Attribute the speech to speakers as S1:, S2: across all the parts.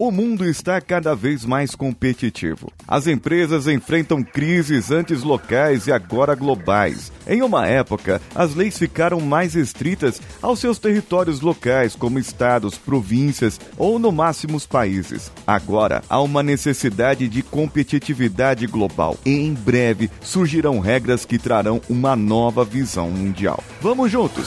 S1: O mundo está cada vez mais competitivo. As empresas enfrentam crises antes locais e agora globais. Em uma época, as leis ficaram mais estritas aos seus territórios locais, como estados, províncias ou no máximo os países. Agora, há uma necessidade de competitividade global e em breve surgirão regras que trarão uma nova visão mundial. Vamos juntos!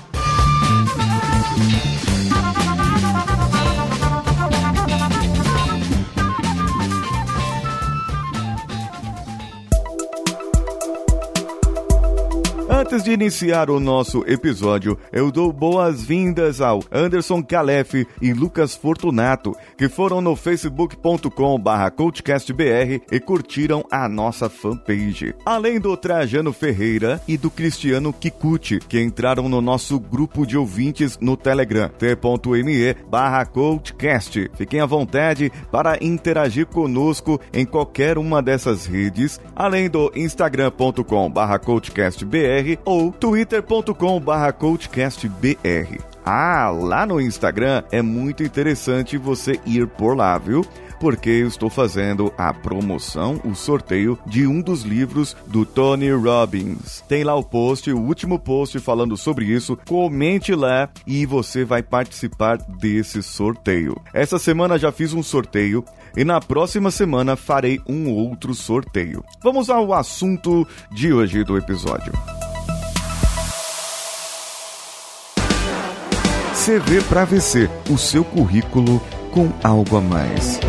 S1: Antes de iniciar o nosso episódio, eu dou boas-vindas ao Anderson Calef e Lucas Fortunato, que foram no facebook.com/barra coachcastbr e curtiram a nossa fanpage. Além do Trajano Ferreira e do Cristiano Kikuchi, que entraram no nosso grupo de ouvintes no Telegram, t.me barra coachcast. Fiquem à vontade para interagir conosco em qualquer uma dessas redes, além do instagram.com barra ou twitter.com/barra coachcastbr. Ah, lá no Instagram é muito interessante você ir por lá, viu? Porque eu estou fazendo a promoção, o sorteio de um dos livros do Tony Robbins. Tem lá o post, o último post falando sobre isso. Comente lá e você vai participar desse sorteio. Essa semana já fiz um sorteio e na próxima semana farei um outro sorteio. Vamos ao assunto de hoje do episódio. CV para VC, o seu currículo com algo a mais.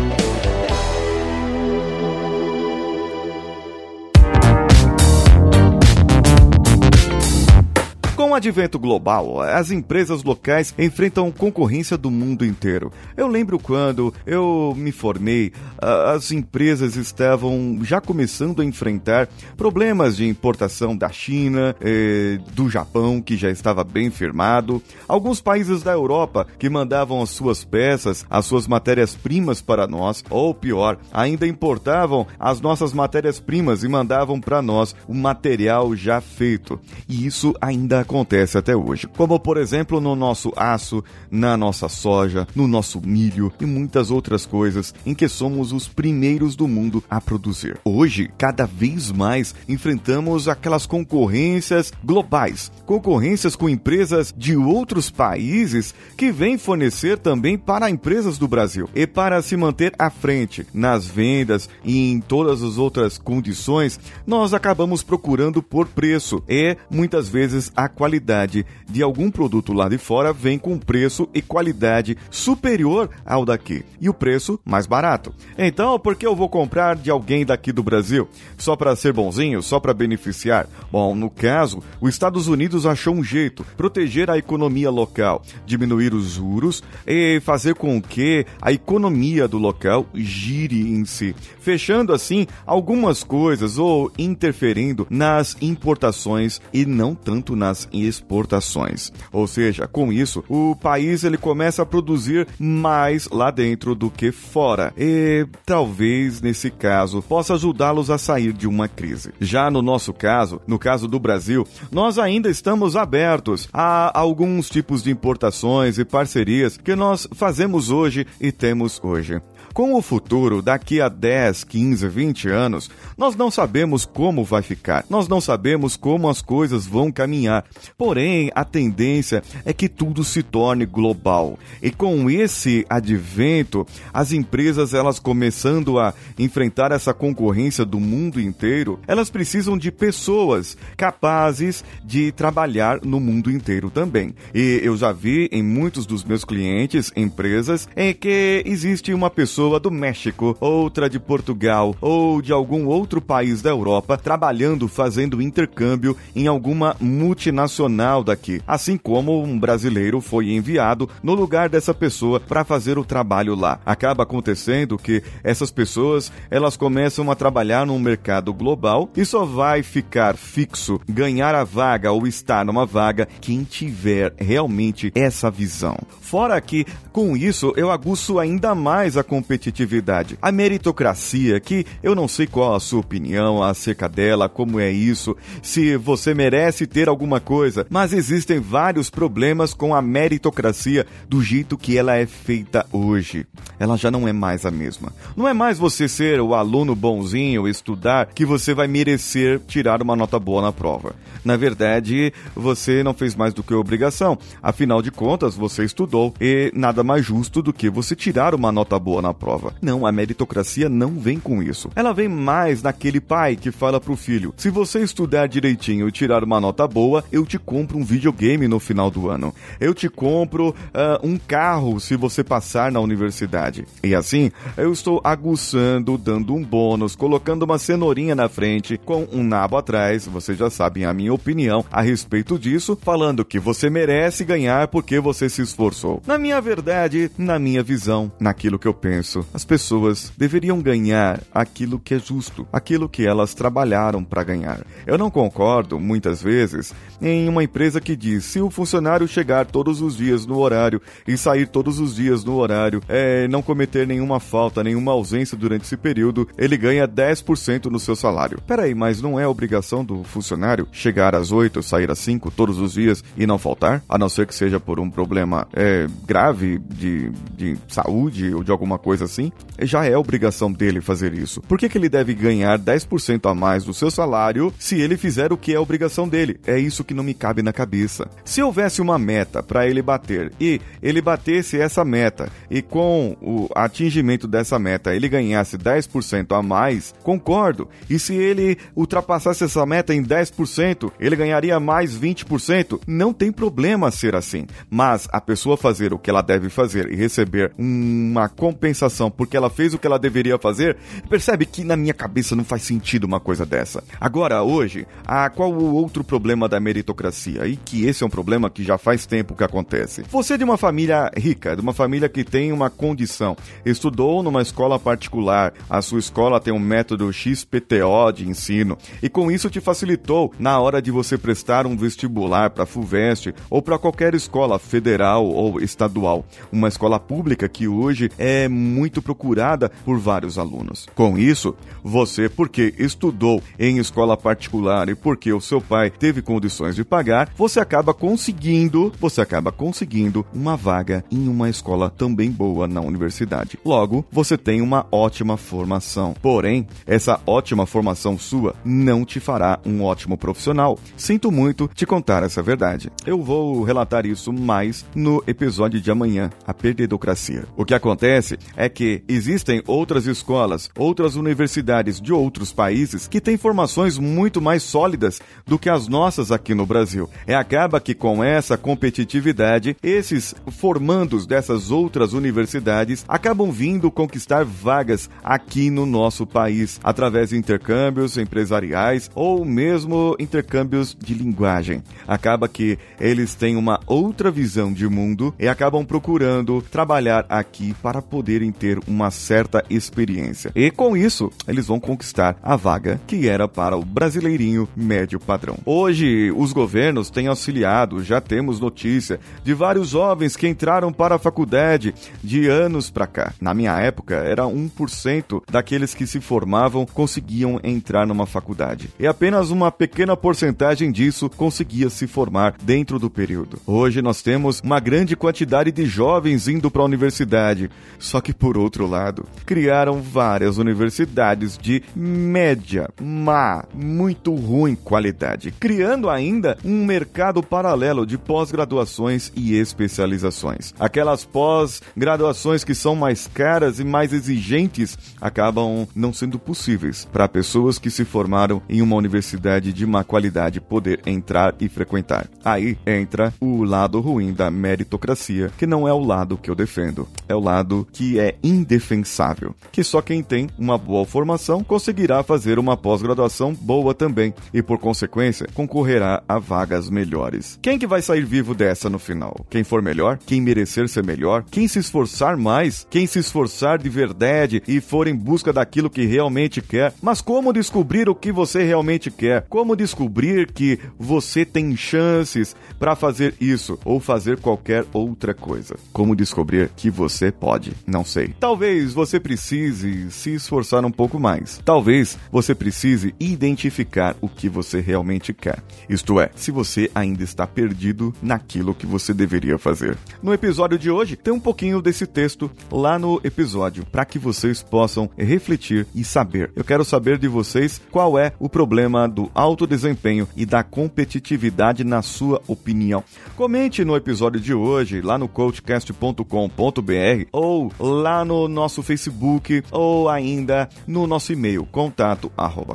S1: O advento global, as empresas locais enfrentam concorrência do mundo inteiro. Eu lembro quando eu me formei, as empresas estavam já começando a enfrentar problemas de importação da China, eh, do Japão, que já estava bem firmado, alguns países da Europa que mandavam as suas peças, as suas matérias-primas para nós, ou pior, ainda importavam as nossas matérias-primas e mandavam para nós o material já feito. E isso ainda acontece até hoje, como por exemplo no nosso aço, na nossa soja, no nosso milho e muitas outras coisas em que somos os primeiros do mundo a produzir. Hoje, cada vez mais enfrentamos aquelas concorrências globais, concorrências com empresas de outros países que vêm fornecer também para empresas do Brasil. E para se manter à frente nas vendas e em todas as outras condições, nós acabamos procurando por preço e muitas vezes a qualidade de algum produto lá de fora vem com preço e qualidade superior ao daqui e o preço mais barato. Então, por que eu vou comprar de alguém daqui do Brasil? Só para ser bonzinho? Só para beneficiar? Bom, no caso, os Estados Unidos achou um jeito: proteger a economia local, diminuir os juros e fazer com que a economia do local gire em si, fechando assim algumas coisas ou interferindo nas importações e não tanto nas exportações. Ou seja, com isso, o país ele começa a produzir mais lá dentro do que fora. E talvez nesse caso possa ajudá-los a sair de uma crise. Já no nosso caso, no caso do Brasil, nós ainda estamos abertos a alguns tipos de importações e parcerias que nós fazemos hoje e temos hoje. Com o futuro, daqui a 10, 15, 20 anos, nós não sabemos como vai ficar, nós não sabemos como as coisas vão caminhar. Porém, a tendência é que tudo se torne global. E com esse advento, as empresas elas começando a enfrentar essa concorrência do mundo inteiro, elas precisam de pessoas capazes de trabalhar no mundo inteiro também. E eu já vi em muitos dos meus clientes, empresas, em que existe uma pessoa pessoa do México, outra de Portugal ou de algum outro país da Europa trabalhando, fazendo intercâmbio em alguma multinacional daqui, assim como um brasileiro foi enviado no lugar dessa pessoa para fazer o trabalho lá. Acaba acontecendo que essas pessoas elas começam a trabalhar num mercado global e só vai ficar fixo, ganhar a vaga ou estar numa vaga quem tiver realmente essa visão. Fora que com isso eu aguço ainda mais a competitividade. A meritocracia, que eu não sei qual a sua opinião acerca dela, como é isso, se você merece ter alguma coisa, mas existem vários problemas com a meritocracia do jeito que ela é feita hoje. Ela já não é mais a mesma. Não é mais você ser o aluno bonzinho, estudar, que você vai merecer tirar uma nota boa na prova. Na verdade, você não fez mais do que obrigação. Afinal de contas, você estudou e nada mais justo do que você tirar uma nota boa na prova. Não, a meritocracia não vem com isso. Ela vem mais naquele pai que fala pro filho: se você estudar direitinho e tirar uma nota boa, eu te compro um videogame no final do ano. Eu te compro uh, um carro se você passar na universidade. E assim, eu estou aguçando, dando um bônus, colocando uma cenourinha na frente com um nabo atrás. Vocês já sabem a minha opinião a respeito disso, falando que você merece ganhar porque você se esforçou. Na minha verdade, na minha visão, naquilo que eu penso, as pessoas deveriam ganhar aquilo que é justo, aquilo que elas trabalharam para ganhar. Eu não concordo, muitas vezes, em uma empresa que diz: se o funcionário chegar todos os dias no horário e sair todos os dias no horário, é, não cometer nenhuma falta, nenhuma ausência durante esse período, ele ganha 10% no seu salário. Peraí, mas não é obrigação do funcionário chegar às 8, sair às 5 todos os dias e não faltar? A não ser que seja por um problema é, grave de, de saúde ou de alguma coisa assim? Já é obrigação dele fazer isso. Por que, que ele deve ganhar 10% a mais do seu salário se ele fizer o que é obrigação dele? É isso que não me cabe na cabeça. Se houvesse uma meta para ele bater e ele batesse essa meta e com o atingimento dessa meta ele ganhasse 10% a mais, concordo. E se ele ultrapassasse essa meta em 10%, ele ganharia mais 20%, não tem problema ser assim. Mas a pessoa fazer o que ela deve fazer e receber uma compensação porque ela fez o que ela deveria fazer, percebe que na minha cabeça não faz sentido uma coisa dessa. Agora, hoje, a, qual o outro problema da meritocracia? E que esse é um problema que já faz tempo que acontece. Você é de uma família rica, de uma família que tem uma condição, estudou numa escola particular, a sua escola tem um método XPTO de ensino, e com isso te facilitou na hora de você prestar um vestibular para FUVEST ou para qualquer escola federal ou estadual, uma escola pública que hoje é muito procurada por vários alunos. Com isso, você, porque estudou em escola particular e porque o seu pai teve condições de pagar, você acaba conseguindo, você acaba conseguindo uma vaga em uma escola também boa na universidade. Logo, você tem uma ótima formação. Porém, essa ótima formação sua não te fará um ótimo profissional. Sinto muito te contar essa verdade. Eu vou relatar isso mais no episódio de amanhã, a perdedocracia. O que acontece é que existem outras escolas, outras universidades de outros países que têm formações muito mais sólidas do que as nossas aqui no Brasil. E acaba que com essa competitividade, esses formandos dessas outras universidades acabam vindo conquistar vagas aqui no nosso país através de intercâmbios empresariais ou mesmo intercâmbios de linguagem. Acaba que eles têm uma outra visão de mundo e acabam procurando trabalhar aqui para ter uma certa experiência. E com isso, eles vão conquistar a vaga que era para o brasileirinho médio padrão. Hoje, os governos têm auxiliado, já temos notícia de vários jovens que entraram para a faculdade de anos para cá. Na minha época, era 1% daqueles que se formavam conseguiam entrar numa faculdade. E apenas uma pequena porcentagem disso conseguia se formar dentro do período. Hoje nós temos uma grande quantidade de jovens indo para a universidade. Só que por outro lado, criaram várias universidades de média, má, muito ruim qualidade, criando ainda um mercado paralelo de pós-graduações e especializações. Aquelas pós-graduações que são mais caras e mais exigentes acabam não sendo possíveis para pessoas que se formaram em uma universidade de má qualidade poder entrar e frequentar. Aí entra o lado ruim da meritocracia, que não é o lado que eu defendo, é o lado que é indefensável, que só quem tem uma boa formação conseguirá fazer uma pós-graduação boa também e por consequência concorrerá a vagas melhores. Quem que vai sair vivo dessa no final? Quem for melhor? Quem merecer ser melhor? Quem se esforçar mais? Quem se esforçar de verdade e for em busca daquilo que realmente quer? Mas como descobrir o que você realmente quer? Como descobrir que você tem chances para fazer isso ou fazer qualquer outra coisa? Como descobrir que você pode? Não sei sei. Talvez você precise se esforçar um pouco mais. Talvez você precise identificar o que você realmente quer. Isto é, se você ainda está perdido naquilo que você deveria fazer. No episódio de hoje, tem um pouquinho desse texto lá no episódio para que vocês possam refletir e saber. Eu quero saber de vocês qual é o problema do alto desempenho e da competitividade na sua opinião. Comente no episódio de hoje lá no coachcast.com.br ou lá no nosso Facebook ou ainda no nosso e-mail contato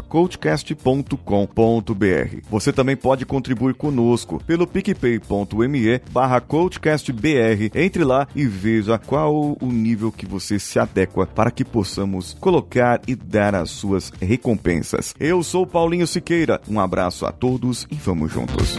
S1: coachcast.com.br. Você também pode contribuir conosco pelo picpay.me barra coachcastbr. Entre lá e veja qual o nível que você se adequa para que possamos colocar e dar as suas recompensas. Eu sou Paulinho Siqueira, um abraço a todos e vamos juntos.